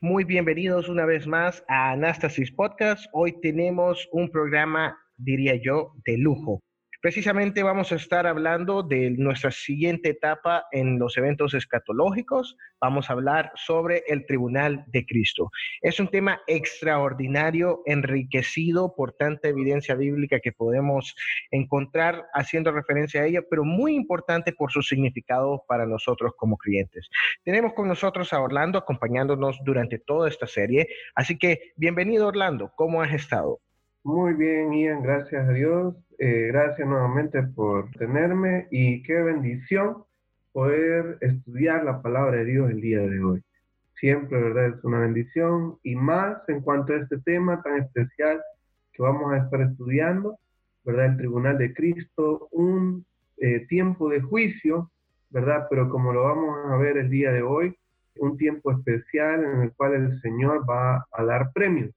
muy bienvenidos una vez más a Anastasis Podcast. Hoy tenemos un programa, diría yo, de lujo. Precisamente vamos a estar hablando de nuestra siguiente etapa en los eventos escatológicos. Vamos a hablar sobre el Tribunal de Cristo. Es un tema extraordinario, enriquecido por tanta evidencia bíblica que podemos encontrar haciendo referencia a ella, pero muy importante por su significado para nosotros como clientes. Tenemos con nosotros a Orlando acompañándonos durante toda esta serie. Así que bienvenido Orlando, ¿cómo has estado? Muy bien, Ian, gracias a Dios. Eh, gracias nuevamente por tenerme y qué bendición poder estudiar la palabra de Dios el día de hoy. Siempre, ¿verdad? Es una bendición y más en cuanto a este tema tan especial que vamos a estar estudiando, ¿verdad? El Tribunal de Cristo, un eh, tiempo de juicio, ¿verdad? Pero como lo vamos a ver el día de hoy, un tiempo especial en el cual el Señor va a dar premios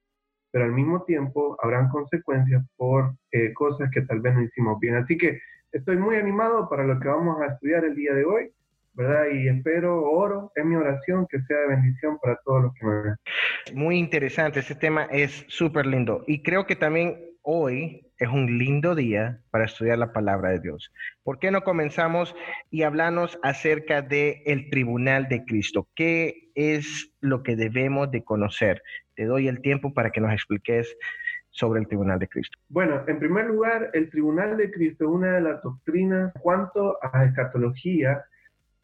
pero al mismo tiempo habrán consecuencias por eh, cosas que tal vez no hicimos bien. Así que estoy muy animado para lo que vamos a estudiar el día de hoy, ¿verdad? Y espero, oro, es mi oración que sea de bendición para todos los que me ven. Muy interesante, ese tema es súper lindo. Y creo que también hoy es un lindo día para estudiar la palabra de Dios. ¿Por qué no comenzamos y hablamos acerca el tribunal de Cristo? ¿Qué es lo que debemos de conocer? Te doy el tiempo para que nos expliques sobre el tribunal de Cristo. Bueno, en primer lugar, el tribunal de Cristo es una de las doctrinas cuanto a escatología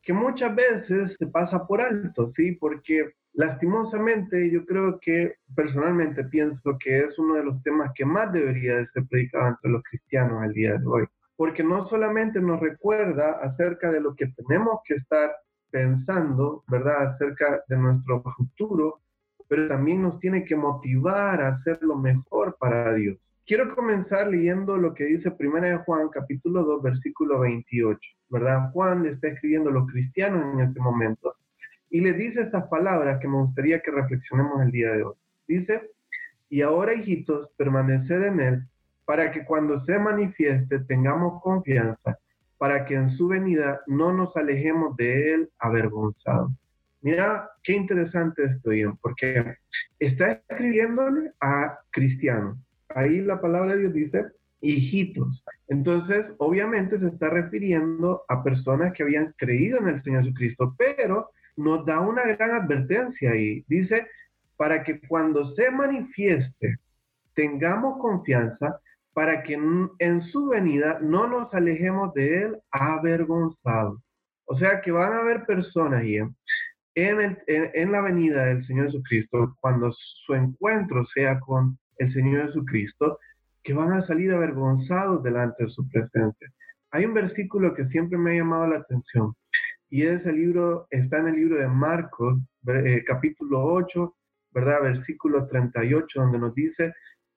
que muchas veces se pasa por alto, ¿sí? Porque lastimosamente yo creo que personalmente pienso que es uno de los temas que más debería de ser predicado entre los cristianos el día de hoy. Porque no solamente nos recuerda acerca de lo que tenemos que estar pensando, ¿verdad? Acerca de nuestro futuro, pero también nos tiene que motivar a hacer lo mejor para Dios. Quiero comenzar leyendo lo que dice Primera de Juan, capítulo 2, versículo 28, ¿verdad? Juan le está escribiendo a los cristianos en este momento y le dice estas palabras que me gustaría que reflexionemos el día de hoy. Dice, y ahora hijitos, permaneced en él para que cuando se manifieste tengamos confianza, para que en su venida no nos alejemos de él avergonzados. Mira qué interesante esto, Ian, porque está escribiéndole a cristianos. Ahí la palabra de Dios dice hijitos. Entonces, obviamente se está refiriendo a personas que habían creído en el Señor Jesucristo, pero nos da una gran advertencia y dice, para que cuando se manifieste tengamos confianza, para que en, su venida no nos alejemos de él avergonzados. O sea que van a haber personas ahí en, en, la venida del Señor Jesucristo, cuando su encuentro sea con el Señor Jesucristo, que van a salir avergonzados delante de su presencia. Hay un versículo que siempre me ha llamado la atención y ese libro está en el libro de Marcos, eh, capítulo 8, ¿verdad? Versículo 38, donde nos dice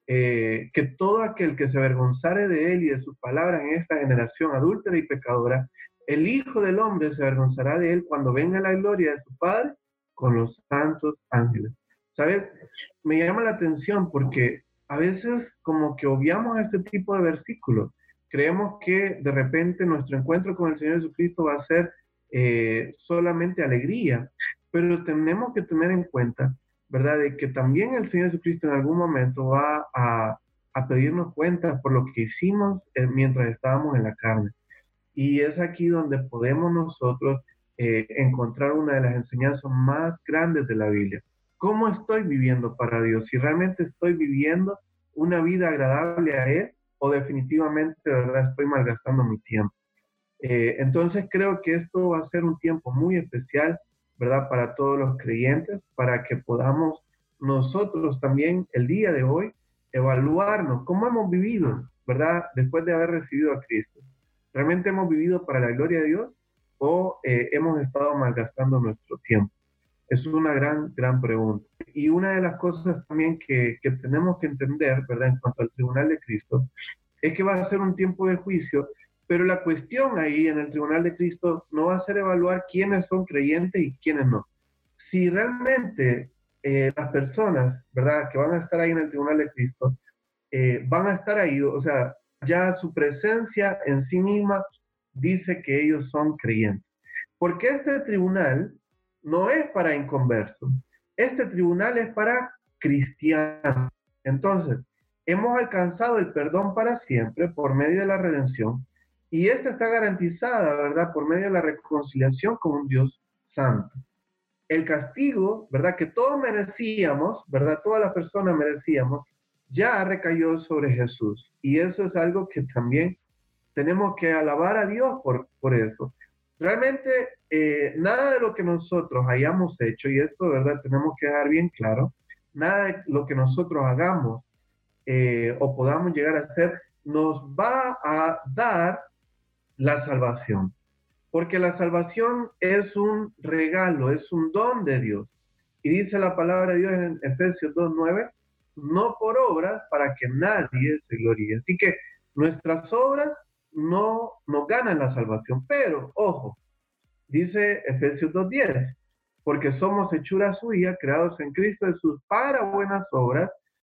eh, que todo aquel que se avergonzare de él y de sus palabras en esta generación adúltera y pecadora, el Hijo del Hombre se avergonzará de él cuando venga la gloria de su Padre con los santos ángeles. ¿Sabes? Me llama la atención porque a veces como que obviamos este tipo de versículos. Creemos que de repente nuestro encuentro con el Señor Jesucristo va a ser eh, solamente alegría, pero tenemos que tener en cuenta, ¿verdad?, de que también el Señor Jesucristo en algún momento va a, pedirnos cuentas por lo que hicimos eh, mientras estábamos en la carne. Y es aquí donde podemos nosotros eh, encontrar una de las enseñanzas más grandes de la Biblia. ¿Cómo estoy viviendo para Dios? Si realmente estoy viviendo una vida agradable a Él o definitivamente, ¿verdad? Estoy malgastando mi tiempo. Eh, entonces creo que esto va a ser un tiempo muy especial, ¿verdad? Para todos los creyentes, para que podamos nosotros también el día de hoy evaluarnos cómo hemos vivido, ¿verdad? Después de haber recibido a Cristo. ¿Realmente hemos vivido para la gloria de Dios o eh, hemos estado malgastando nuestro tiempo? Es una gran, gran pregunta. Y una de las cosas también que, que tenemos que entender, ¿verdad? En cuanto al tribunal de Cristo, es que va a ser un tiempo de juicio, pero la cuestión ahí en el tribunal de Cristo no va a ser evaluar quiénes son creyentes y quiénes no. Si realmente eh, las personas, ¿verdad?, que van a estar ahí en el tribunal de Cristo, eh, van a estar ahí, o sea, ya su presencia en sí misma dice que ellos son creyentes. Porque este tribunal no es para inconversos, este tribunal es para cristianos. Entonces, hemos alcanzado el perdón para siempre por medio de la redención y esta está garantizada, ¿verdad?, por medio de la reconciliación con un Dios santo. El castigo, ¿verdad?, que todos merecíamos, ¿verdad?, todas las personas merecíamos, ya recayó sobre Jesús. Y eso es algo que también tenemos que alabar a Dios por, por eso. Realmente, eh, nada de lo que nosotros hayamos hecho, y esto, ¿verdad?, tenemos que dejar bien claro, nada de lo que nosotros hagamos eh, o podamos llegar a hacer, nos va a dar la salvación. Porque la salvación es un regalo, es un don de Dios. Y dice la palabra de Dios en Efesios 2.9, no por obras para que nadie se gloríe. Así que nuestras obras no nos ganan la salvación. Pero, ojo, dice Efesios 2.10, porque somos hechura suya, creados en Cristo Jesús para buenas obras,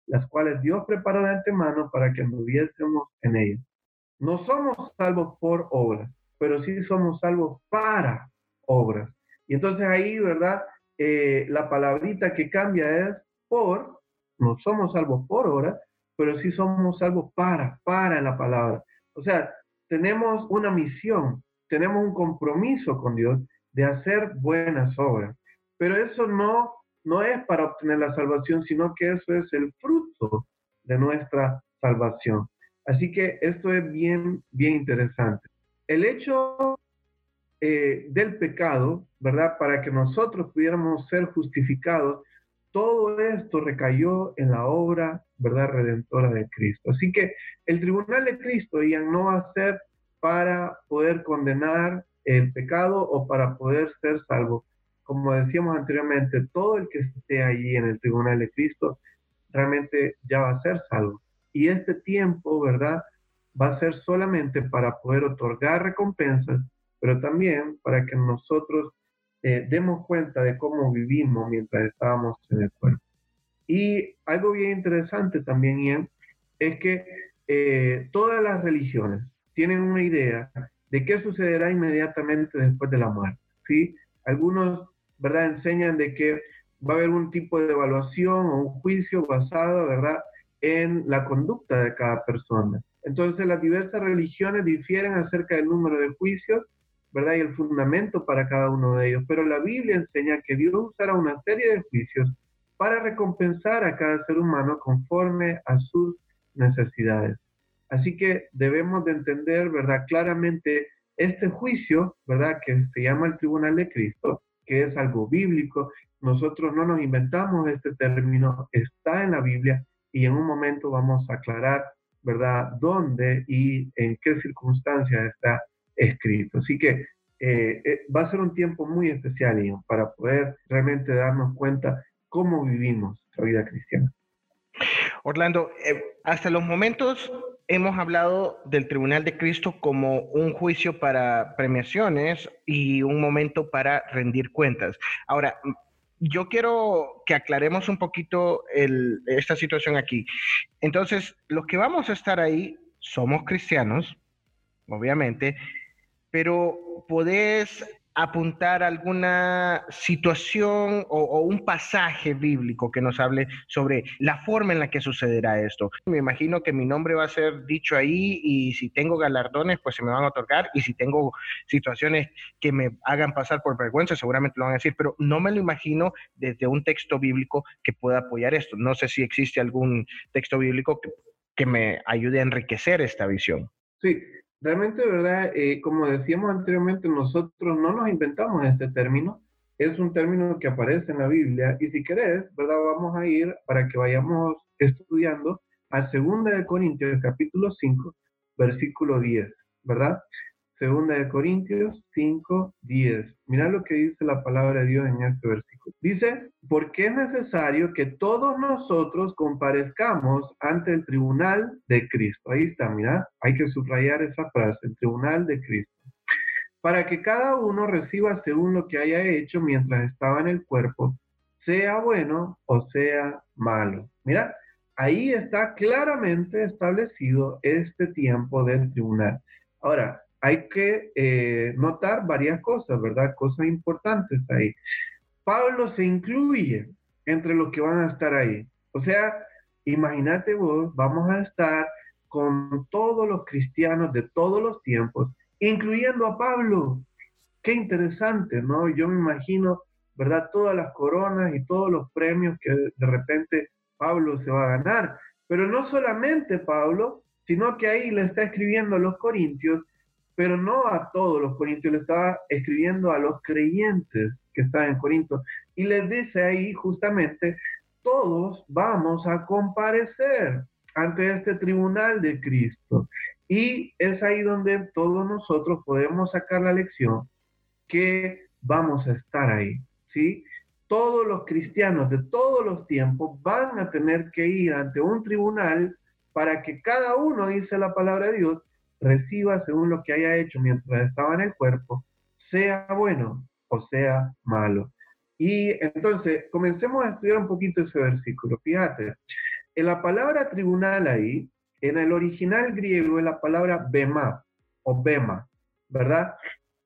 las cuales Dios preparó de antemano para que anduviésemos en ellas. No somos salvos por obras, pero sí somos salvos para obras. Y entonces ahí, ¿verdad? Eh, la palabrita que cambia es por, no somos salvos por obras, pero sí somos salvos para, para la palabra. O sea, tenemos una misión, tenemos un compromiso con Dios de hacer buenas obras. Pero eso no no es para obtener la salvación, sino que eso es el fruto de nuestra salvación. Así que esto es bien, bien interesante. El hecho eh, del pecado, ¿verdad? Para que nosotros pudiéramos ser justificados, todo esto recayó en la obra, ¿verdad? Redentora de Cristo. Así que el tribunal de Cristo ya no va a ser para poder condenar el pecado o para poder ser salvo, como decíamos anteriormente, todo el que esté allí en el tribunal de Cristo realmente ya va a ser salvo. Y este tiempo, ¿verdad? Va a ser solamente para poder otorgar recompensas, pero también para que nosotros eh, demos cuenta de cómo vivimos mientras estábamos en el cuerpo. Y algo bien interesante también, Ian, es que eh, todas las religiones tienen una idea de qué sucederá inmediatamente después de la muerte. ¿sí? Algunos ¿verdad? Enseñan de que va a haber un tipo de evaluación o un juicio basado, ¿verdad?, en la conducta de cada persona. Entonces, las diversas religiones difieren acerca del número de juicios, ¿verdad? Y el fundamento para cada uno de ellos. Pero la Biblia enseña que Dios usará una serie de juicios para recompensar a cada ser humano conforme a sus necesidades. Así que debemos de entender, ¿verdad? Claramente este juicio, ¿verdad? Que se llama el Tribunal de Cristo, que es algo bíblico. Nosotros no nos inventamos este término, está en la Biblia y en un momento vamos a aclarar, ¿verdad?, dónde y en qué circunstancias está escrito. Así que eh, eh, va a ser un tiempo muy especial, para poder realmente darnos cuenta cómo vivimos la vida cristiana. Orlando, eh, hasta los momentos hemos hablado del Tribunal de Cristo como un juicio para premiaciones y un momento para rendir cuentas. Ahora, yo quiero que aclaremos un poquito esta situación aquí. Entonces, los que vamos a estar ahí somos cristianos, obviamente, pero podés apuntar alguna situación o, un pasaje bíblico que nos hable sobre la forma en la que sucederá esto. Me imagino que mi nombre va a ser dicho ahí y si tengo galardones, pues se me van a otorgar y si tengo situaciones que me hagan pasar por vergüenza, seguramente lo van a decir, pero no me lo imagino desde un texto bíblico que pueda apoyar esto. No sé si existe algún texto bíblico que, que me ayude a enriquecer esta visión. Sí, Realmente, ¿verdad? Eh, como decíamos anteriormente, nosotros no nos inventamos este término, es un término que aparece en la Biblia y si querés, ¿verdad? Vamos a ir para que vayamos estudiando a 2 de Corintios capítulo 5, versículo 10, ¿verdad? Segunda de Corintios 5, 10. Mira lo que dice la palabra de Dios en este versículo. Dice, porque es necesario que todos nosotros comparezcamos ante el tribunal de Cristo. Ahí está, mira, hay que subrayar esa frase, el tribunal de Cristo. Para que cada uno reciba según lo que haya hecho mientras estaba en el cuerpo, sea bueno o sea malo. Mira, ahí está claramente establecido este tiempo del tribunal. Ahora, hay que eh, notar varias cosas, ¿verdad? Cosas importantes ahí. Pablo se incluye entre los que van a estar ahí. O sea, imagínate vos, vamos a estar con todos los cristianos de todos los tiempos, incluyendo a Pablo. Qué interesante, ¿no? Yo me imagino, ¿verdad? Todas las coronas y todos los premios que de repente Pablo se va a ganar. Pero no solamente Pablo, sino que ahí le está escribiendo a los corintios pero no a todos los corintios, le estaba escribiendo a los creyentes que están en Corinto. Y les dice ahí justamente, todos vamos a comparecer ante este tribunal de Cristo. Y es ahí donde todos nosotros podemos sacar la lección que vamos a estar ahí, ¿sí? Todos los cristianos de todos los tiempos van a tener que ir ante un tribunal para que cada uno, dice la palabra de Dios, reciba según lo que haya hecho mientras estaba en el cuerpo, sea bueno o sea malo. Y entonces, comencemos a estudiar un poquito ese versículo. Fíjate, en la palabra tribunal ahí, en el original griego es la palabra bema o bema, ¿verdad?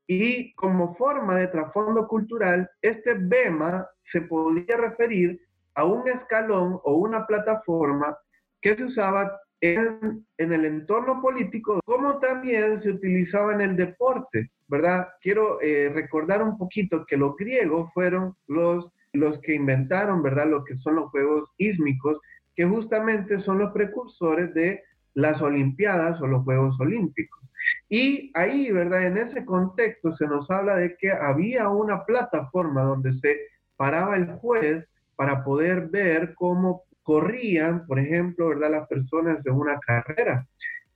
Y como forma de trasfondo cultural, este bema se podía referir a un escalón o una plataforma que se usaba en, el entorno político, como también se utilizaba en el deporte, ¿verdad? Quiero eh, recordar un poquito que los griegos fueron los, los que inventaron, ¿verdad? Lo que son los Juegos Ísmicos, que justamente son los precursores de las Olimpiadas o los Juegos Olímpicos. Y ahí, ¿verdad? En ese contexto se nos habla de que había una plataforma donde se paraba el juez para poder ver cómo corrían, por ejemplo, ¿verdad? Las personas de una carrera.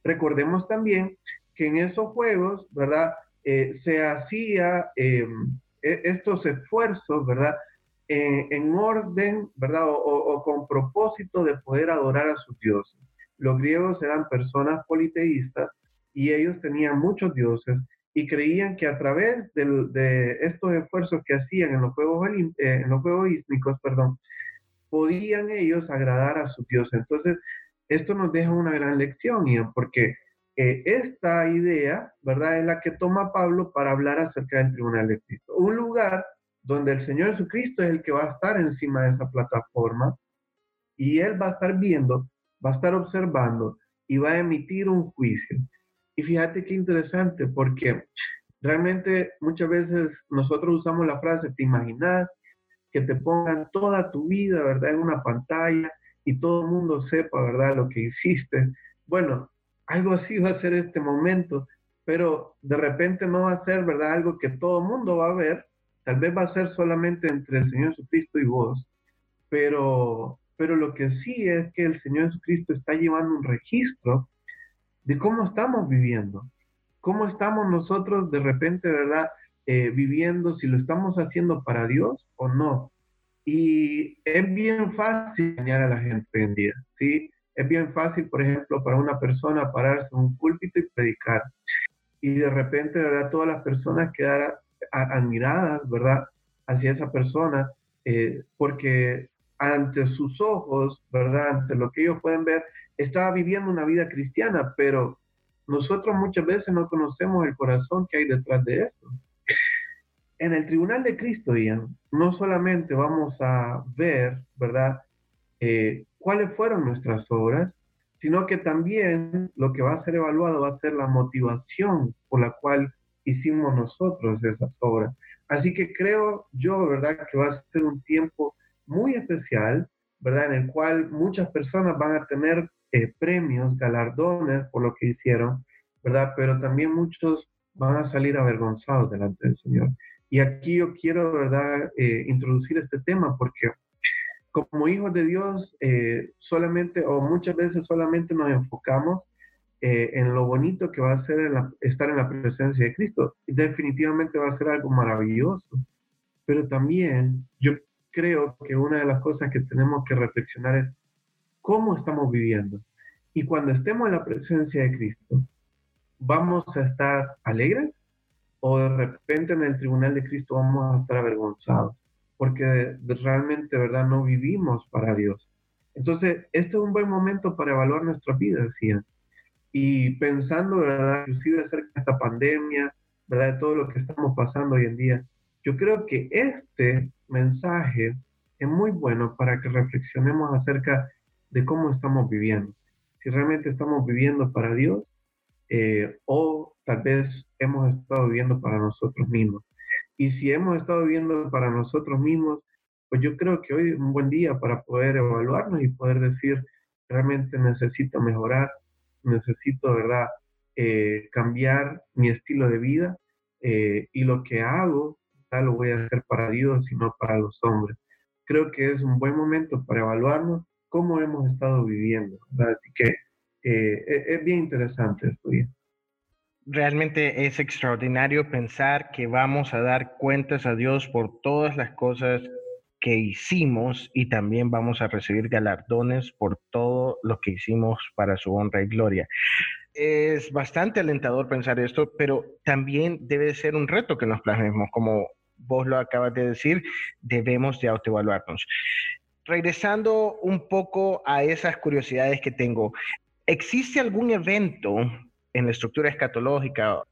Recordemos también que en esos juegos, ¿verdad? Eh, se hacía em, e, estos esfuerzos, ¿verdad? en orden, ¿verdad? O, con propósito de poder adorar a sus dioses. Los griegos eran personas politeístas y ellos tenían muchos dioses y creían que a través de estos esfuerzos que hacían en los juegos, eh, en los juegos perdón, podían ellos agradar a su Dios. Entonces, esto nos deja una gran lección, Ian, porque eh, esta idea, ¿verdad?, es la que toma Pablo para hablar acerca del tribunal de Cristo. Un lugar donde el Señor Jesucristo es el que va a estar encima de esa plataforma y Él va a estar viendo, va a estar observando y va a emitir un juicio. Y fíjate qué interesante, porque realmente muchas veces nosotros usamos la frase, te imaginas, que te pongan toda tu vida, ¿verdad?, en una pantalla y todo el mundo sepa, ¿verdad?, lo que hiciste. Bueno, algo así va a ser este momento, pero de repente no va a ser, ¿verdad?, algo que todo el mundo va a ver. Tal vez va a ser solamente entre el Señor Jesucristo y vos, pero, pero lo que sí es que el Señor Jesucristo está llevando un registro de cómo estamos viviendo, cómo estamos nosotros de repente, ¿verdad?, eh, viviendo, si lo estamos haciendo para Dios o no. Y es bien fácil engañar a la gente hoy en día, ¿sí? Es bien fácil, por ejemplo, para una persona pararse en un púlpito y predicar. Y de repente, ¿verdad? Todas las personas quedar admiradas, ¿verdad? Hacia esa persona, eh, porque ante sus ojos, ¿verdad? Ante lo que ellos pueden ver, estaba viviendo una vida cristiana, pero nosotros muchas veces no conocemos el corazón que hay detrás de eso en el tribunal de Cristo, Ian, no solamente vamos a ver, ¿verdad?, eh, cuáles fueron nuestras obras, sino que también lo que va a ser evaluado va a ser la motivación por la cual hicimos nosotros esas obras. Así que creo yo, ¿verdad?, que va a ser un tiempo muy especial, ¿verdad?, en el cual muchas personas van a tener eh, premios, galardones por lo que hicieron, ¿verdad?, pero también muchos van a salir avergonzados delante del Señor. Y aquí yo quiero, ¿verdad?, eh, introducir este tema porque como hijos de Dios, eh, solamente o muchas veces solamente nos enfocamos eh, en lo bonito que va a ser estar en la presencia de Cristo. Definitivamente va a ser algo maravilloso. Pero también yo creo que una de las cosas que tenemos que reflexionar es cómo estamos viviendo. Y cuando estemos en la presencia de Cristo, ¿vamos a estar alegres? ¿O de repente en el tribunal de Cristo vamos a estar avergonzados? Porque realmente, ¿verdad? No vivimos para Dios. Entonces, este es un buen momento para evaluar nuestra vida, decía. Y pensando, ¿verdad? Inclusive acerca de esta pandemia, ¿verdad? De todo lo que estamos pasando hoy en día. Yo creo que este mensaje es muy bueno para que reflexionemos acerca de cómo estamos viviendo. Si realmente estamos viviendo para Dios eh, o tal vez hemos estado viviendo para nosotros mismos. Y si hemos estado viviendo para nosotros mismos, pues yo creo que hoy es un buen día para poder evaluarnos y poder decir, realmente necesito mejorar, necesito, ¿verdad?, eh, cambiar mi estilo de vida eh, y lo que hago lo voy a hacer para Dios y no para los hombres. Creo que es un buen momento para evaluarnos cómo hemos estado viviendo. Así que eh, e, es bien interesante esto. Realmente es extraordinario pensar que vamos a dar cuentas a Dios por todas las cosas que hicimos y también vamos a recibir galardones por todo lo que hicimos para su honra y gloria. Es bastante alentador pensar esto, pero también debe ser un reto que nos plasmemos como vos lo acabas de decir, debemos de autoevaluarnos. Regresando un poco a esas curiosidades que tengo, ¿existe algún evento en la estructura escatológica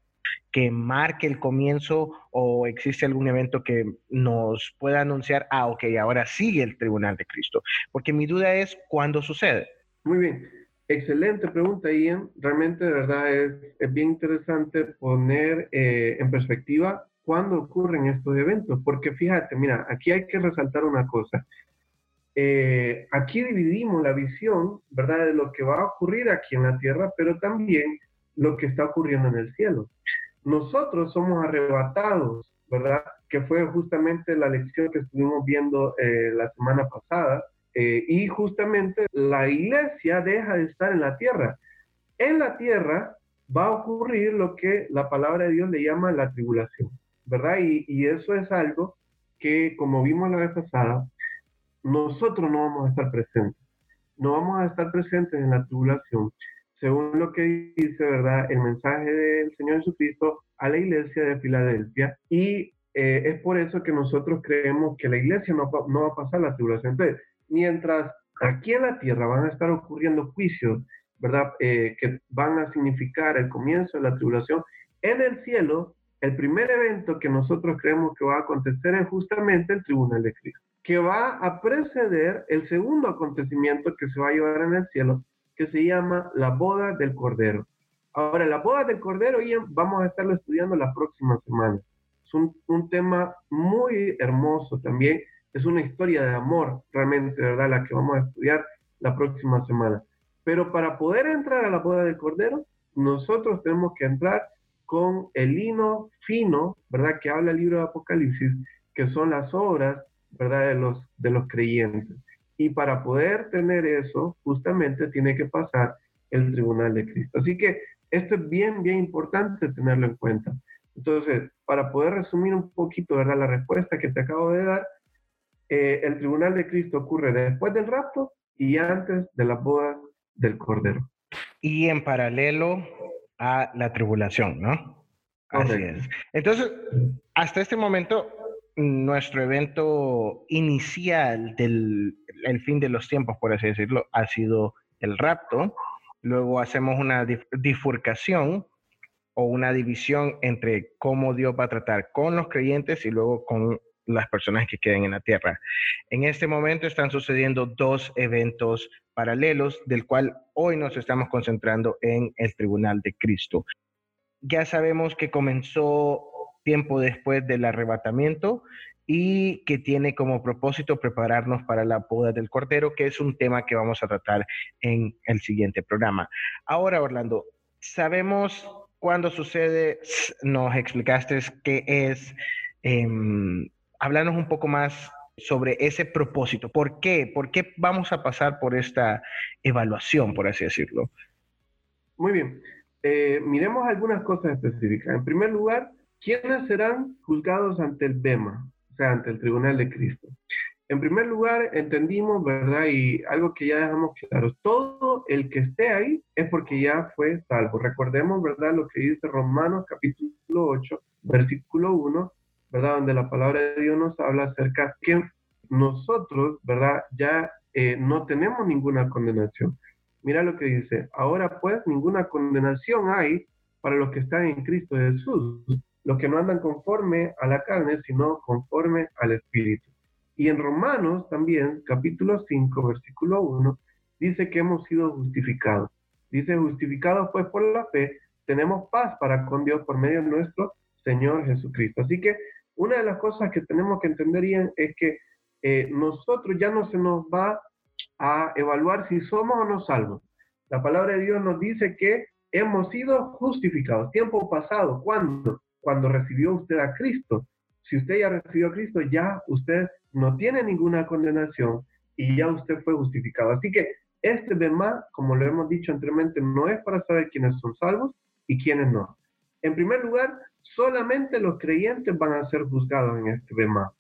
que marque el comienzo o existe algún evento que nos pueda anunciar, ah, ok, ahora sigue el tribunal de Cristo? Porque mi duda es, ¿cuándo sucede? Muy bien. Excelente pregunta, Ian. Realmente, de verdad, es, bien interesante poner eh, en perspectiva cuándo ocurren estos eventos, porque fíjate, mira, aquí hay que resaltar una cosa. Eh, aquí dividimos la visión, ¿verdad?, de lo que va a ocurrir aquí en la tierra, pero también lo que está ocurriendo en el cielo. Nosotros somos arrebatados, ¿verdad? Que fue justamente la lección que estuvimos viendo eh, la semana pasada. Eh, y justamente la iglesia deja de estar en la tierra. En la tierra va a ocurrir lo que la palabra de Dios le llama la tribulación. ¿verdad? Y, eso es algo que, como vimos la vez pasada, nosotros no vamos a estar presentes. No vamos a estar presentes en la tribulación, según lo que dice, ¿verdad? El mensaje del Señor Jesucristo a la iglesia de Filadelfia. Y eh, es por eso que nosotros creemos que la iglesia no, va a pasar la tribulación. Entonces, mientras aquí en la tierra van a estar ocurriendo juicios, ¿verdad? Eh, que van a significar el comienzo de la tribulación, en el cielo el primer evento que nosotros creemos que va a acontecer es justamente el tribunal de Cristo, que va a preceder el segundo acontecimiento que se va a llevar en el cielo, que se llama la boda del Cordero. Ahora, la boda del Cordero vamos a estarlo estudiando la próxima semana. Es un, un tema muy hermoso también. Es una historia de amor, realmente, ¿verdad? La que vamos a estudiar la próxima semana. Pero para poder entrar a la boda del Cordero, nosotros tenemos que entrar con el lino fino, ¿verdad? Que habla el libro de Apocalipsis, que son las obras, ¿verdad? De los, de los creyentes. Y para poder tener eso, justamente tiene que pasar el tribunal de Cristo. Así que esto es bien, bien importante tenerlo en cuenta. Entonces, para poder resumir un poquito, ¿verdad? La respuesta que te acabo de dar, eh, el tribunal de Cristo ocurre después del rapto y antes de las bodas del Cordero. Y en paralelo, a la tribulación, ¿no? Así es. Entonces, hasta este momento, nuestro evento inicial del el fin de los tiempos, por así decirlo, ha sido el rapto. Luego hacemos una bifurcación o una división entre cómo Dios va a tratar con los creyentes y luego con las personas que queden en la tierra. En este momento están sucediendo dos eventos paralelos, del cual hoy nos estamos concentrando en el Tribunal de Cristo. Ya sabemos que comenzó tiempo después del arrebatamiento y que tiene como propósito prepararnos para la boda del Cordero, que es un tema que vamos a tratar en el siguiente programa. Ahora, Orlando, sabemos cuándo sucede, nos explicaste qué es eh, háblanos un poco más sobre ese propósito. ¿Por qué? ¿Por qué vamos a pasar por esta evaluación, por así decirlo? Muy bien. Eh, miremos algunas cosas específicas. En primer lugar, ¿quiénes serán juzgados ante el BEMA, o sea, ante el Tribunal de Cristo? En primer lugar, entendimos, ¿verdad? Y algo que ya dejamos claro, todo el que esté ahí es porque ya fue salvo. Recordemos, ¿verdad? Lo que dice Romanos capítulo 8, versículo 1, ¿verdad? Donde la palabra de Dios nos habla acerca que nosotros, ¿verdad? Ya eh, no tenemos ninguna condenación. Mira lo que dice, ahora pues ninguna condenación hay para los que están en Cristo Jesús, los que no andan conforme a la carne, sino conforme al Espíritu. Y en Romanos también, capítulo 5, versículo 1, dice que hemos sido justificados. Dice, justificados pues por la fe, tenemos paz para con Dios por medio de nuestro Señor Jesucristo. Así que una de las cosas que tenemos que entender bien es que eh, nosotros ya no se nos va a evaluar si somos o no salvos. La palabra de Dios nos dice que hemos sido justificados. Tiempo pasado, ¿cuándo? Cuando recibió usted a Cristo. Si usted ya recibió a Cristo, ya usted no tiene ninguna condenación y ya usted fue justificado. Así que este Bema, como lo hemos dicho anteriormente, no es para saber quiénes son salvos y quiénes no. En primer lugar, solamente los creyentes van a ser juzgados en este Bema.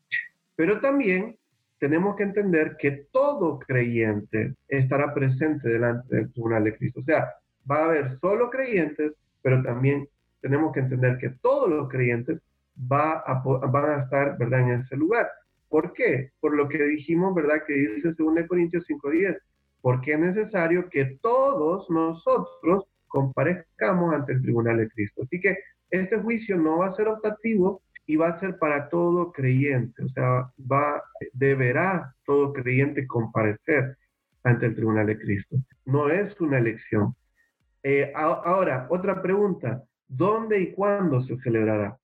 Pero también tenemos que entender que todo creyente estará presente delante del tribunal de Cristo. O sea, va a haber solo creyentes, pero también tenemos que entender que todos los creyentes va van a estar, ¿verdad?, en ese lugar. ¿Por qué? Por lo que dijimos, ¿verdad?, que dice 2 Corintios 5.10. Porque es necesario que todos nosotros comparezcamos ante el tribunal de Cristo. Así que este juicio no va a ser optativo y va a ser para todo creyente. O sea, va, deberá todo creyente comparecer ante el tribunal de Cristo. No es una elección. Eh, ahora, otra pregunta. ¿Dónde y cuándo se celebrará?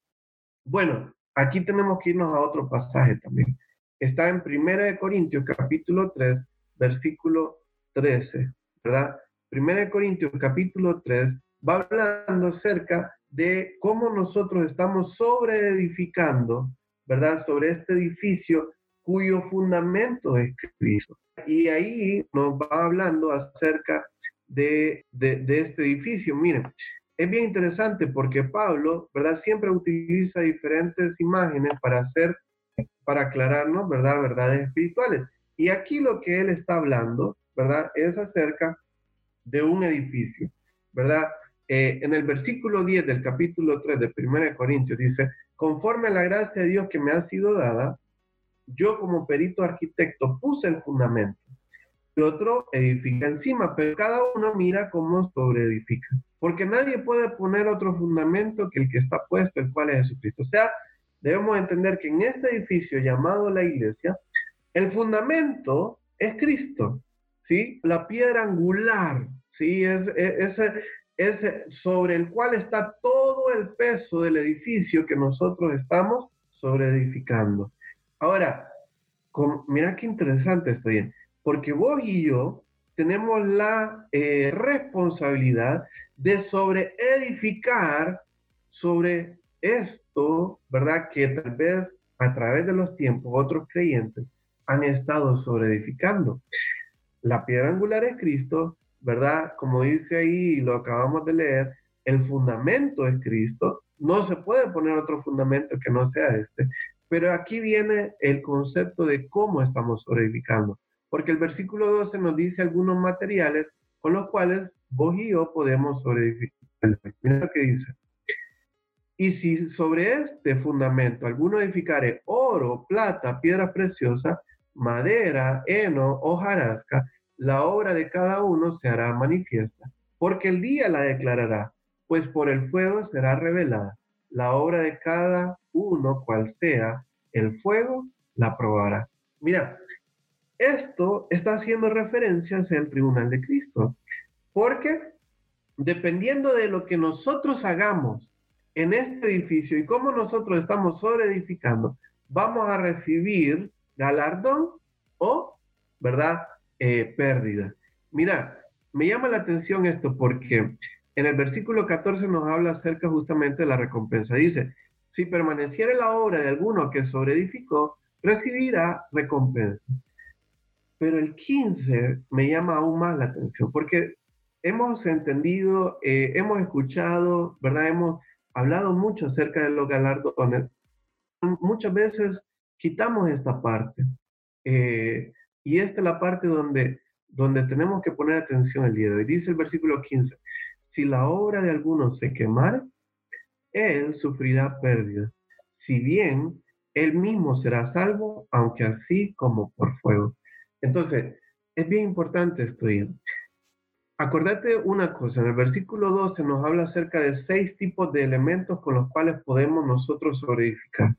Bueno, aquí tenemos que irnos a otro pasaje también. Está en 1 Corintios capítulo 3, versículo 13, ¿verdad? 1 Corintios capítulo 3 va hablando acerca de cómo nosotros estamos sobre edificando, ¿verdad? Sobre este edificio cuyo fundamento es Cristo. Y ahí nos va hablando acerca de, de, de este edificio. Miren, es bien interesante porque Pablo, ¿verdad? Siempre utiliza diferentes imágenes para hacer, para aclararnos, ¿verdad? Verdades espirituales. Y aquí lo que él está hablando, ¿verdad? Es acerca de un edificio, ¿verdad? Eh, en el versículo 10 del capítulo 3 de 1 Corintios dice, conforme a la gracia de Dios que me ha sido dada, yo como perito arquitecto puse el fundamento el otro edifica encima, pero cada uno mira cómo edifica. Porque nadie puede poner otro fundamento que el que está puesto, el cual es Jesucristo. O sea, debemos entender que en este edificio llamado la iglesia, el fundamento es Cristo, ¿sí? La piedra angular, ¿sí? Es, es, sobre el cual está todo el peso del edificio que nosotros estamos sobre edificando. Ahora, mira qué interesante esto bien porque vos y yo tenemos la eh, responsabilidad de sobre edificar sobre esto, ¿verdad? Que tal vez a través de los tiempos otros creyentes han estado sobre edificando. La piedra angular es Cristo, ¿verdad? Como dice ahí, lo acabamos de leer, el fundamento es Cristo. No se puede poner otro fundamento que no sea este. Pero aquí viene el concepto de cómo estamos sobre edificando porque el versículo 12 nos dice algunos materiales con los cuales vos y yo podemos sobreedificar. Mira lo que dice. Y si sobre este fundamento alguno edificare oro, plata, piedra preciosa, madera, heno, hojarasca, la obra de cada uno se hará manifiesta, porque el día la declarará, pues por el fuego será revelada. La obra de cada uno, cual sea, el fuego la probará. Mira, esto está haciendo referencia al tribunal de Cristo, porque dependiendo de lo que nosotros hagamos en este edificio y cómo nosotros estamos sobre edificando, vamos a recibir galardón o, ¿verdad?, eh, pérdida. Mira, me llama la atención esto porque en el versículo 14 nos habla acerca justamente de la recompensa. Dice, si permaneciera la obra de alguno que sobreedificó, recibirá recompensa. Pero el 15 me llama aún más la atención, porque hemos entendido, eh, hemos escuchado, ¿verdad? Hemos hablado mucho acerca de los galardones. Muchas veces quitamos esta parte. Eh, y esta es la parte donde, donde tenemos que poner atención el día de hoy. Dice el versículo 15, si la obra de alguno se quemara, él sufrirá pérdida. Si bien él mismo será salvo, aunque así como por fuego. Entonces, es bien importante esto. Acordate una cosa, en el versículo 12 nos habla acerca de seis tipos de elementos con los cuales podemos nosotros sobreedificar.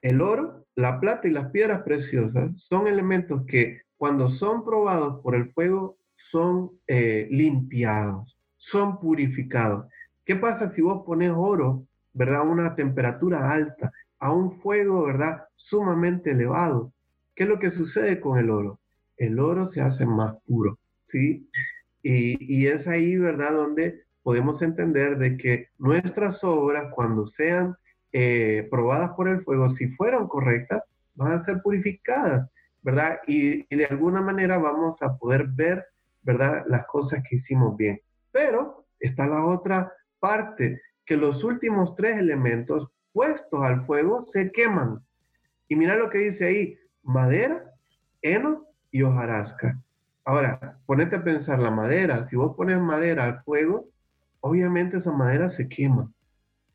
El oro, la plata y las piedras preciosas son elementos que cuando son probados por el fuego son eh, limpiados, son purificados. ¿Qué pasa si vos pones oro, verdad, a una temperatura alta, a un fuego, verdad, sumamente elevado? ¿Qué es lo que sucede con el oro? El oro se hace más puro, ¿sí? Y, y es ahí, verdad, donde podemos entender de que nuestras obras, cuando sean eh, probadas por el fuego, si fueron correctas, van a ser purificadas, ¿verdad? Y, y, de alguna manera vamos a poder ver, ¿verdad? Las cosas que hicimos bien. Pero está la otra parte, que los últimos tres elementos puestos al fuego se queman. Y mira lo que dice ahí, madera, heno y hojarasca. Ahora, ponete a pensar la madera, si vos pones madera al fuego, obviamente esa madera se quema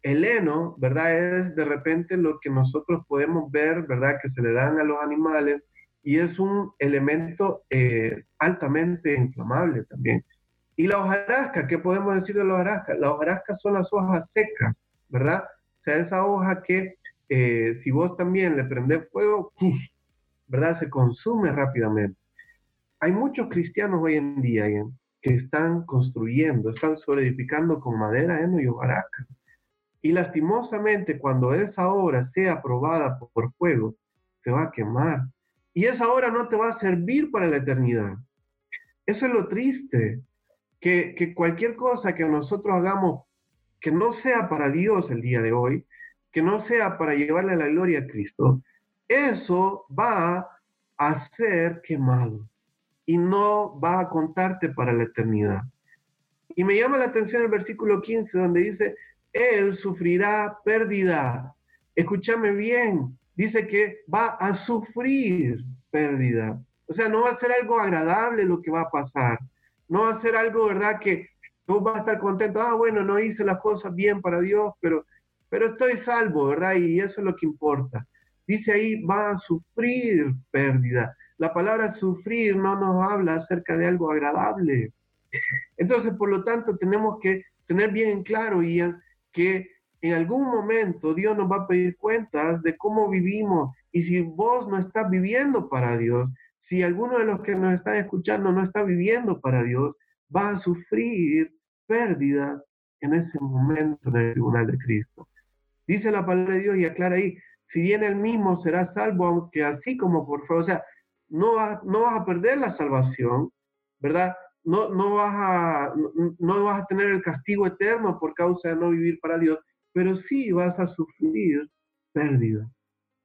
el heno, ¿verdad? Es de repente lo que nosotros podemos ver, ¿verdad? Que se le dan a los animales y es un elemento eh, altamente inflamable también. Y la hojarasca, ¿qué podemos decir de la hojarasca? La hojarasca son las hojas secas, ¿verdad? O sea, esa hoja que eh, si vos también le prendes fuego, ¿verdad? Se consume rápidamente. Hay muchos cristianos hoy en día que están construyendo, están solidificando con madera, heno y hojarasca. Y lastimosamente, cuando esa obra sea aprobada por fuego, se va a quemar. Y esa obra no te va a servir para la eternidad. Eso es lo triste, que, que cualquier cosa que nosotros hagamos que no sea para Dios el día de hoy, que no sea para llevarle la gloria a Cristo, eso va a ser quemado y no va a contarte para la eternidad. Y me llama la atención el versículo 15 donde dice, él sufrirá pérdida. Escúchame bien, dice que va a sufrir pérdida. O sea, no va a ser algo agradable lo que va a pasar. No va a ser algo, ¿verdad? Que tú vas a estar contento. Ah, bueno, no hice las cosas bien para Dios, pero, pero estoy salvo, ¿verdad? Y eso es lo que importa. Dice ahí, va a sufrir pérdida. La palabra sufrir no nos habla acerca de algo agradable. Entonces, por lo tanto, tenemos que tener bien claro, Ian, que en algún momento Dios nos va a pedir cuentas de cómo vivimos. Y si vos no estás viviendo para Dios, si alguno de los que nos están escuchando no está viviendo para Dios, va a sufrir pérdida en ese momento en el tribunal de Cristo. Dice la palabra de Dios y aclara ahí, si bien el mismo será salvo, aunque así como por favor, o sea, no, no vas a perder la salvación, ¿verdad? no, no, vas a, no, vas a tener el castigo eterno por causa de no vivir para Dios, pero sí vas a sufrir pérdida.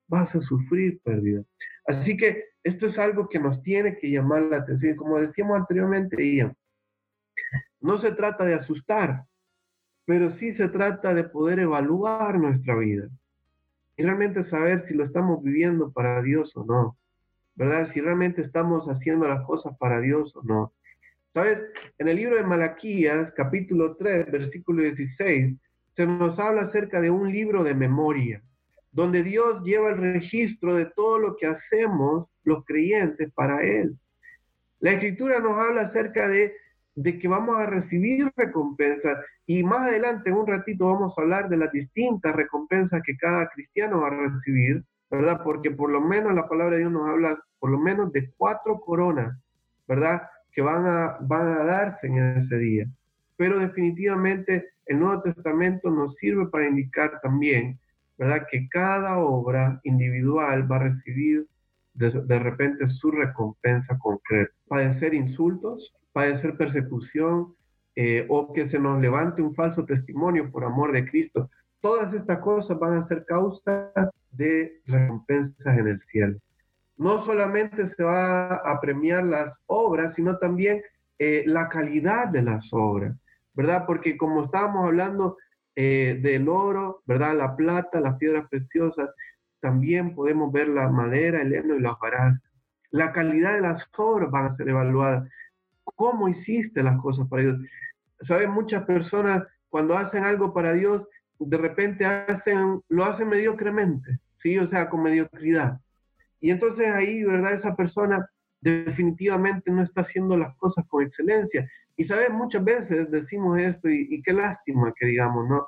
Vas a sufrir pérdida. Así que esto es algo que nos tiene que llamar la atención. Como decíamos anteriormente, Ian, no se trata de asustar, pero sí se trata de poder evaluar nuestra vida y realmente saber si lo estamos viviendo para Dios o no, ¿verdad? Si realmente estamos haciendo las cosas para Dios o no. ¿Sabes? En el libro de Malaquías, capítulo 3, versículo 16, se nos habla acerca de un libro de memoria, donde Dios lleva el registro de todo lo que hacemos los creyentes para Él. La escritura nos habla acerca de, de que vamos a recibir recompensas y más adelante, en un ratito, vamos a hablar de las distintas recompensas que cada cristiano va a recibir, ¿verdad? Porque por lo menos la palabra de Dios nos habla por lo menos de cuatro coronas, ¿verdad? que van a, van a darse en ese día. Pero definitivamente el Nuevo Testamento nos sirve para indicar también, ¿verdad? Que cada obra individual va a recibir de, repente su recompensa concreta. Padecer insultos, padecer persecución, eh, o que se nos levante un falso testimonio por amor de Cristo. Todas estas cosas van a ser causa de recompensas en el cielo no solamente se va a premiar las obras, sino también eh, la calidad de las obras, ¿verdad? Porque como estábamos hablando eh, del oro, ¿verdad? La plata, las piedras preciosas, también podemos ver la madera, el heno y la hojarasca. La calidad de las obras van a ser evaluadas. ¿Cómo hiciste las cosas para Dios? ¿Saben? Muchas personas cuando hacen algo para Dios, de repente hacen, lo hacen mediocremente, ¿sí? O sea, con mediocridad. Y entonces ahí, ¿verdad? Esa persona definitivamente no está haciendo las cosas con excelencia. Y sabes, muchas veces decimos esto y, qué lástima que digamos, ¿no?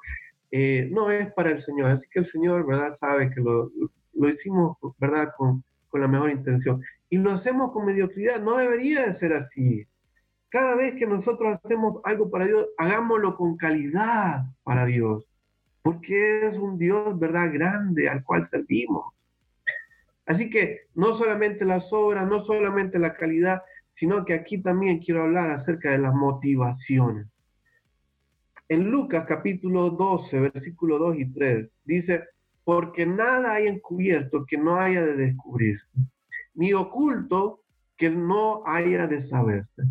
Eh, no es para el Señor, así que el Señor, ¿verdad? Sabe que lo, lo hicimos, ¿verdad? Con, con la mejor intención. Y lo hacemos con mediocridad, no debería de ser así. Cada vez que nosotros hacemos algo para Dios, hagámoslo con calidad para Dios, porque es un Dios, ¿verdad? Grande al cual servimos. Así que no solamente las obras, no solamente la calidad, sino que aquí también quiero hablar acerca de las motivaciones. En Lucas capítulo 12, versículo 2 y 3, dice, porque nada hay encubierto que no haya de descubrirse, ni oculto que no haya de saberse.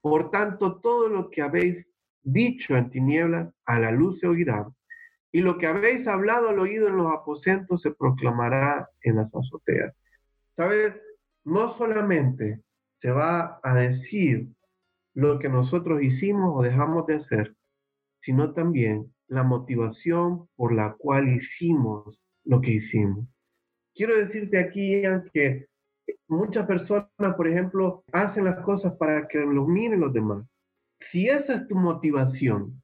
Por tanto, todo lo que habéis dicho en tinieblas, a la luz se oirá, y lo que habéis hablado al oído en los aposentos se proclamará en las azoteas. ¿Sabes? No solamente se va a decir lo que nosotros hicimos o dejamos de hacer, sino también la motivación por la cual hicimos lo que hicimos. Quiero decirte aquí que muchas personas, por ejemplo, hacen las cosas para que los miren los demás. Si esa es tu motivación,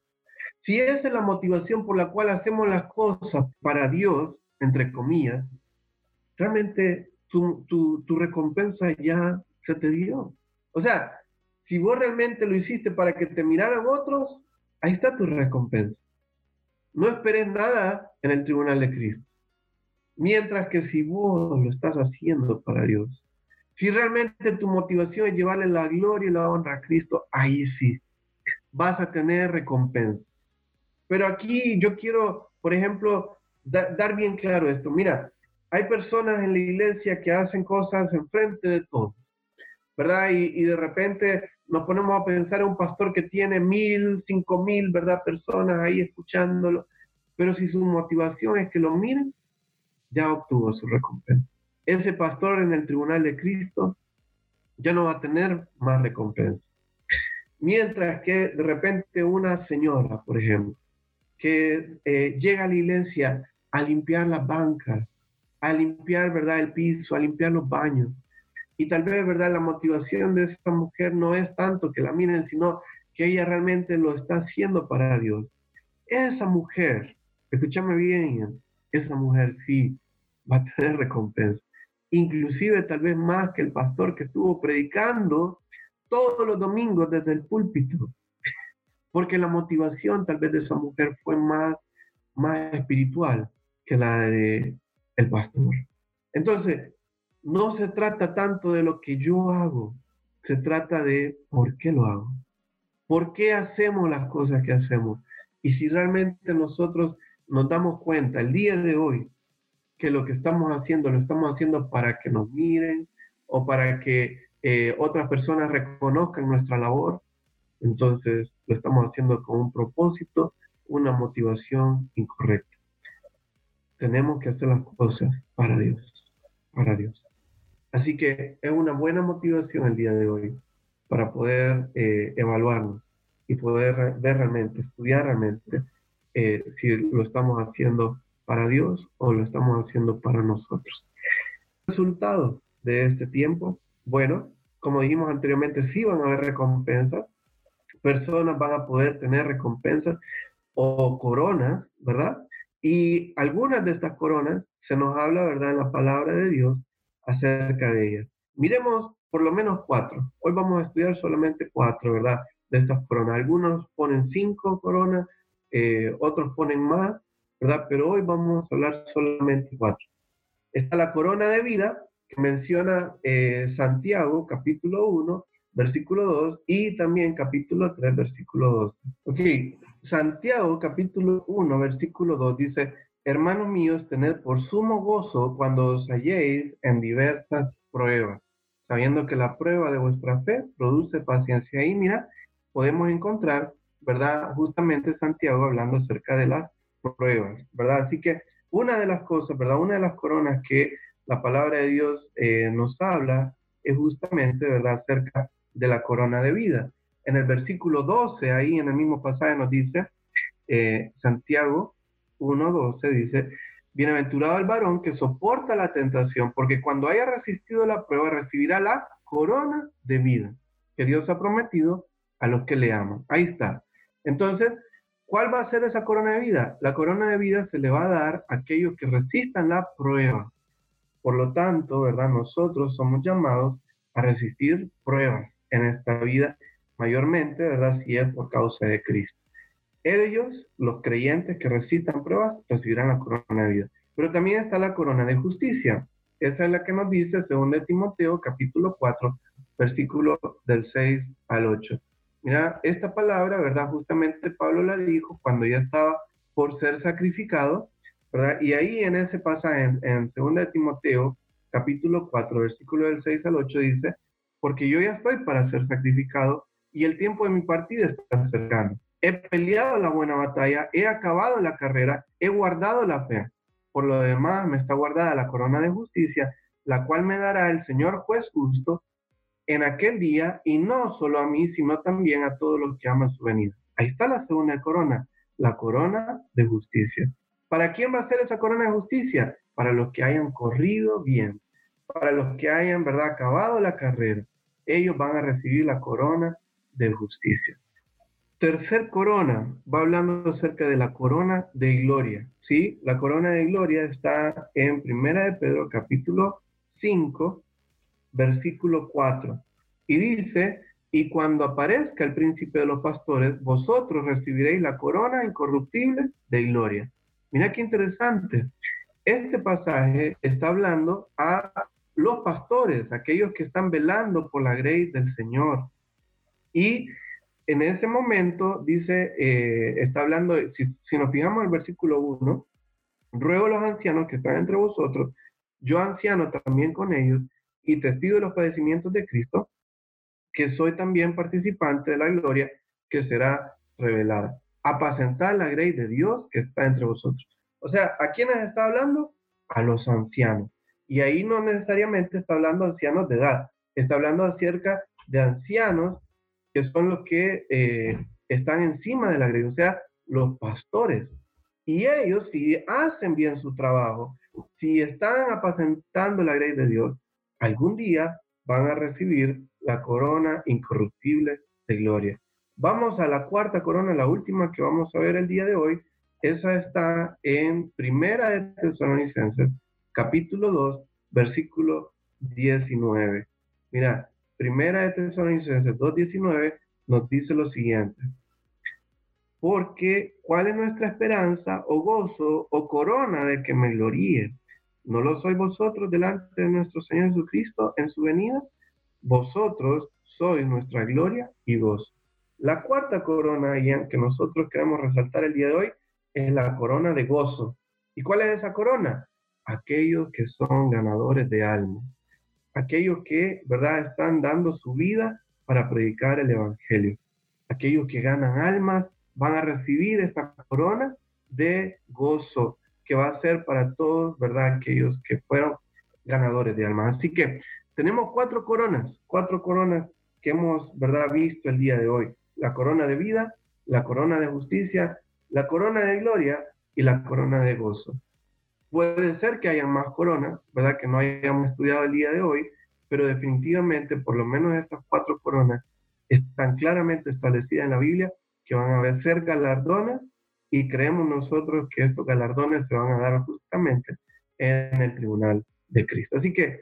si esa es la motivación por la cual hacemos las cosas para Dios, entre comillas, realmente tu, tu, recompensa ya se te dio. O sea, si vos realmente lo hiciste para que te miraran otros, ahí está tu recompensa. No esperes nada en el tribunal de Cristo. Mientras que si vos lo estás haciendo para Dios, si realmente tu motivación es llevarle la gloria y la honra a Cristo, ahí sí, vas a tener recompensa. Pero aquí yo quiero, por ejemplo, dar bien claro esto. Mira, hay personas en la iglesia que hacen cosas enfrente de todos, Y, de repente nos ponemos a pensar en un pastor que tiene mil, cinco mil. Personas ahí escuchándolo. Pero si su motivación es que lo miren, ya obtuvo su recompensa. Ese pastor en el tribunal de Cristo ya no va a tener más recompensa. Mientras que de repente una señora, por ejemplo, que eh, llega a la iglesia a limpiar las bancas, a limpiar, el piso, a limpiar los baños. Y tal vez, ¿verdad?, la motivación de esta mujer no es tanto que la miren, sino que ella realmente lo está haciendo para Dios. Esa mujer, escúchame bien, esa mujer sí va a tener recompensa. Inclusive tal vez más que el pastor que estuvo predicando todos los domingos desde el púlpito porque la motivación tal vez de esa mujer fue más, más espiritual que la de el pastor. Entonces, no se trata tanto de lo que yo hago, se trata de por qué lo hago, por qué hacemos las cosas que hacemos. Y si realmente nosotros nos damos cuenta el día de hoy que lo que estamos haciendo lo estamos haciendo para que nos miren o para que eh, otras personas reconozcan nuestra labor, entonces lo estamos haciendo con un propósito, una motivación incorrecta. Tenemos que hacer las cosas para Dios, para Dios. Así que es una buena motivación el día de hoy para poder eh, evaluarnos y poder ver realmente, estudiar realmente eh, si lo estamos haciendo para Dios o lo estamos haciendo para nosotros. Resultado de este tiempo, bueno, como dijimos anteriormente, sí van a haber recompensas, personas van a poder tener recompensas o coronas, ¿verdad? Y algunas de estas coronas se nos habla, ¿verdad?, en la palabra de Dios acerca de ellas. Miremos por lo menos cuatro. Hoy vamos a estudiar solamente cuatro, ¿verdad? De estas coronas. Algunos ponen cinco coronas, eh, otros ponen más, ¿verdad? Pero hoy vamos a hablar solamente cuatro. Está la corona de vida que menciona eh, Santiago, capítulo 1, versículo 2, y también capítulo 3, versículo 2. Ok, Santiago, capítulo 1, versículo 2 dice, hermanos míos, tened por sumo gozo cuando os halléis en diversas pruebas, sabiendo que la prueba de vuestra fe produce paciencia. Y mira, podemos encontrar, ¿verdad? Justamente Santiago hablando acerca de las pruebas, ¿verdad? Así que una de las cosas, ¿verdad? Una de las coronas que la palabra de Dios eh, nos habla es justamente, ¿verdad?, acerca de la corona de vida. En el versículo 12, ahí en el mismo pasaje nos dice, eh, Santiago 1.12 dice, bienaventurado el varón que soporta la tentación, porque cuando haya resistido la prueba recibirá la corona de vida que Dios ha prometido a los que le aman. Ahí está. Entonces, ¿cuál va a ser esa corona de vida? La corona de vida se le va a dar a aquellos que resistan la prueba. Por lo tanto, ¿verdad? Nosotros somos llamados a resistir pruebas en esta vida, mayormente, ¿verdad? Si es por causa de Cristo. Ellos, los creyentes que resistan pruebas, recibirán la corona de vida. Pero también está la corona de justicia. Esa es la que nos dice, según de Timoteo, capítulo 4, versículo del 6 al 8. Mira, esta palabra, ¿verdad? Justamente Pablo la dijo cuando ya estaba por ser sacrificado y ahí en ese pasaje, en, en 2 de Timoteo, capítulo 4, versículo del 6 al 8, dice, porque yo ya estoy para ser sacrificado y el tiempo de mi partida está cercano. He peleado la buena batalla, he acabado la carrera, he guardado la fe. Por lo demás, me está guardada la corona de justicia, la cual me dará el Señor juez justo en aquel día, y no solo a mí, sino también a todos los que aman su venida. Ahí está la segunda corona, la corona de justicia. ¿Para quién va a ser esa corona de justicia? Para los que hayan corrido bien, para los que hayan, ¿verdad?, acabado la carrera. Ellos van a recibir la corona de justicia. Tercer corona, va hablando acerca de la corona de gloria. ¿sí? La corona de gloria está en Primera de Pedro capítulo 5, versículo 4. Y dice, y cuando aparezca el príncipe de los pastores, vosotros recibiréis la corona incorruptible de gloria. Mira qué interesante. Este pasaje está hablando a los pastores, aquellos que están velando por la gracia del Señor. Y en ese momento dice, eh, está hablando, si, si, nos fijamos en el versículo 1, ruego a los ancianos que están entre vosotros, yo anciano también con ellos, y testigo de los padecimientos de Cristo, que soy también participante de la gloria que será revelada apacentar la grey de Dios que está entre vosotros. O sea, ¿a quiénes está hablando? A los ancianos. Y ahí no necesariamente está hablando de ancianos de edad, está hablando acerca de ancianos que son los que eh, están encima de la grey, o sea, los pastores. Y ellos, si hacen bien su trabajo, si están apacentando la grey de Dios, algún día van a recibir la corona incorruptible de gloria. Vamos a la cuarta corona, la última que vamos a ver el día de hoy. Esa está en Primera de Tesalonicenses, capítulo 2, versículo 19. Mira, Primera de Tesalonicenses 2.19 nos dice lo siguiente. Porque, ¿cuál es nuestra esperanza o gozo o corona de que me gloríe? ¿No lo sois vosotros delante de nuestro Señor Jesucristo en su venida? Vosotros sois nuestra gloria y gozo. La cuarta corona, Ian, que nosotros queremos resaltar el día de hoy, es la corona de gozo. ¿Y cuál es esa corona? Aquellos que son ganadores de almas. Aquellos que, ¿verdad?, están dando su vida para predicar el Evangelio. Aquellos que ganan almas van a recibir esta corona de gozo que va a ser para todos, ¿verdad?, aquellos que fueron ganadores de almas. Así que tenemos cuatro coronas, cuatro coronas que hemos, ¿verdad?, visto el día de hoy la corona de vida, la corona de justicia, la corona de gloria y la corona de gozo. Puede ser que haya más coronas, ¿verdad? Que no hayamos estudiado el día de hoy, pero definitivamente por lo menos estas cuatro coronas están claramente establecidas en la Biblia que van a ser galardones y creemos nosotros que estos galardones se van a dar justamente en el tribunal de Cristo. Así que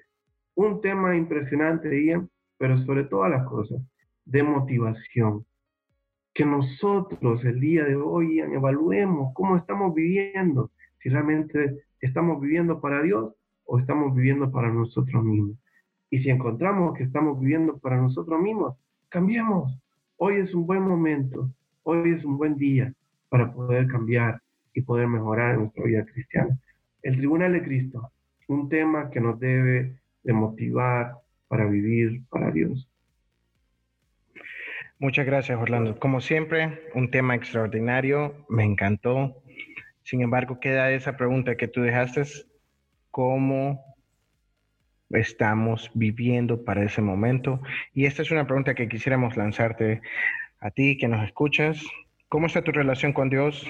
un tema impresionante, Ian, pero sobre todas las cosas, de motivación que nosotros el día de hoy evaluemos cómo estamos viviendo, si realmente estamos viviendo para Dios o estamos viviendo para nosotros mismos. Y si encontramos que estamos viviendo para nosotros mismos, cambiemos. Hoy es un buen momento, hoy es un buen día para poder cambiar y poder mejorar nuestra vida cristiana. El Tribunal de Cristo, un tema que nos debe de motivar, para vivir para Dios. Muchas gracias, Orlando. Como siempre, un tema extraordinario, me encantó. Sin embargo, queda esa pregunta que tú dejaste, ¿cómo estamos viviendo para ese momento? Y esta es una pregunta que quisiéramos lanzarte a ti que nos escuchas. ¿Cómo está tu relación con Dios?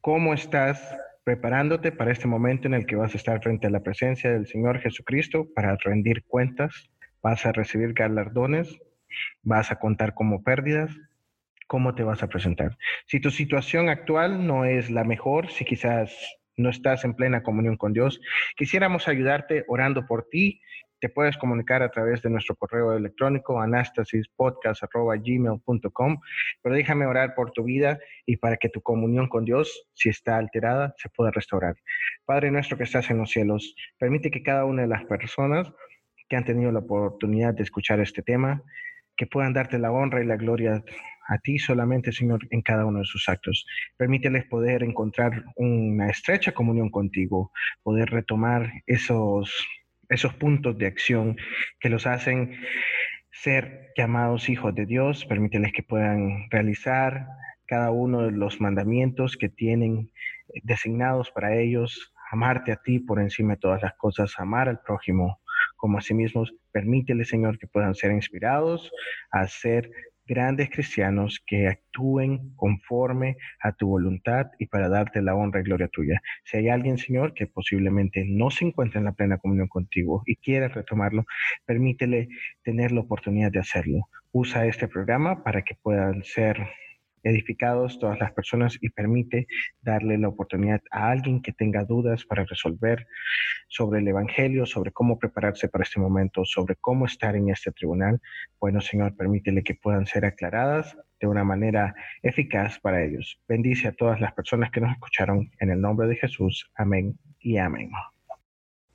¿Cómo estás preparándote para este momento en el que vas a estar frente a la presencia del Señor Jesucristo para rendir cuentas? ¿Vas a recibir galardones? ¿Vas a contar como pérdidas? ¿Cómo te vas a presentar? Si tu situación actual no es la mejor, si quizás no estás en plena comunión con Dios, quisiéramos ayudarte orando por ti te puedes comunicar a través de nuestro correo electrónico anastasispodcast.gmail.com, pero déjame orar por tu vida y para que tu comunión con Dios, si está alterada, se pueda restaurar. Padre nuestro que estás en los cielos, permite que cada una de las personas que han tenido la oportunidad de escuchar este tema, que puedan darte la honra y la gloria a ti solamente, Señor, en cada uno de sus actos. Permíteles poder encontrar una estrecha comunión contigo, poder retomar esos esos puntos de acción que los hacen ser llamados hijos de Dios, permíteles que puedan realizar cada uno de los mandamientos que tienen eh, designados para ellos, amarte a ti por encima de todas las cosas, amar al prójimo como a sí mismos. Permítele, Señor, que puedan ser inspirados a ser grandes cristianos que actúen conforme a tu voluntad y para darte la honra y gloria tuya. Si hay alguien, Señor, que posiblemente no se encuentra en la plena comunión contigo y quiere retomarlo, permítele tener la oportunidad de hacerlo. Usa este programa para que puedan ser edificados todas las personas y permite darle la oportunidad a alguien que tenga dudas para resolver sobre el Evangelio, sobre cómo prepararse para este momento, sobre cómo estar en este tribunal. Bueno, Señor, permítele que puedan ser aclaradas de una manera eficaz para ellos. Bendice a todas las personas que nos escucharon en el nombre de Jesús. Amén y amén.